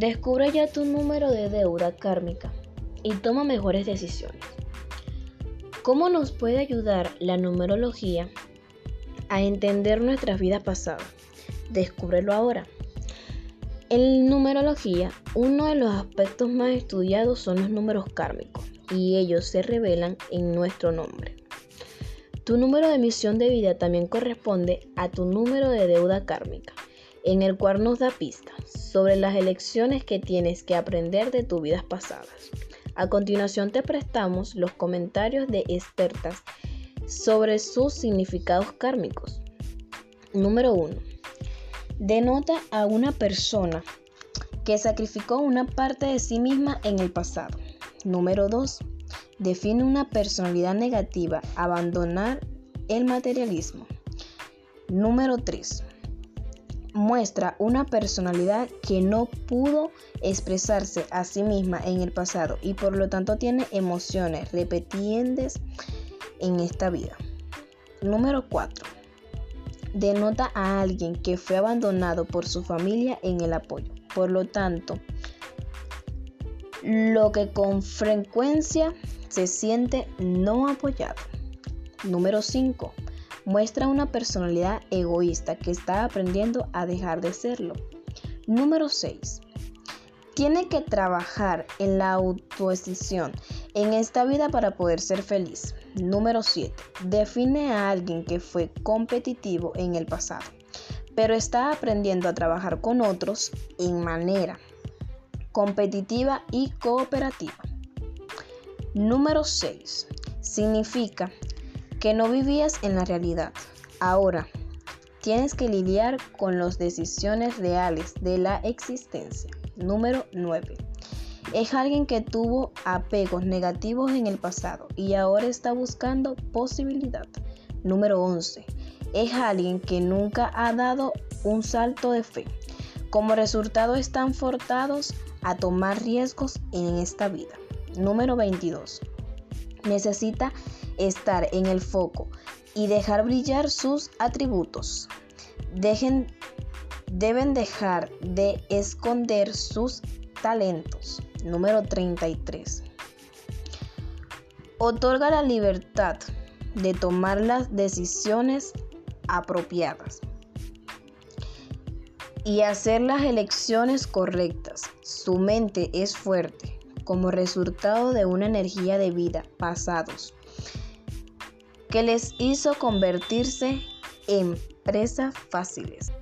Descubre ya tu número de deuda kármica y toma mejores decisiones. ¿Cómo nos puede ayudar la numerología a entender nuestras vidas pasadas? Descúbrelo ahora. En numerología, uno de los aspectos más estudiados son los números kármicos y ellos se revelan en nuestro nombre. Tu número de misión de vida también corresponde a tu número de deuda kármica, en el cual nos da pistas sobre las elecciones que tienes que aprender de tus vidas pasadas. A continuación te prestamos los comentarios de expertas sobre sus significados kármicos. Número 1. Denota a una persona que sacrificó una parte de sí misma en el pasado. Número 2. Define una personalidad negativa, abandonar el materialismo. Número 3. Muestra una personalidad que no pudo expresarse a sí misma en el pasado y por lo tanto tiene emociones repetidas en esta vida. Número 4 denota a alguien que fue abandonado por su familia en el apoyo. Por lo tanto, lo que con frecuencia se siente no apoyado. Número 5. Muestra una personalidad egoísta que está aprendiendo a dejar de serlo. Número 6. Tiene que trabajar en la autoestima en esta vida para poder ser feliz. Número 7. Define a alguien que fue competitivo en el pasado, pero está aprendiendo a trabajar con otros en manera competitiva y cooperativa. Número 6. Significa que no vivías en la realidad. Ahora tienes que lidiar con las decisiones reales de la existencia. Número 9 es alguien que tuvo apegos negativos en el pasado y ahora está buscando posibilidad. Número 11. Es alguien que nunca ha dado un salto de fe. Como resultado están forzados a tomar riesgos en esta vida. Número 22. Necesita estar en el foco y dejar brillar sus atributos. Deben dejar de esconder sus talentos. Número 33. Otorga la libertad de tomar las decisiones apropiadas y hacer las elecciones correctas. Su mente es fuerte como resultado de una energía de vida pasados que les hizo convertirse en presas fáciles.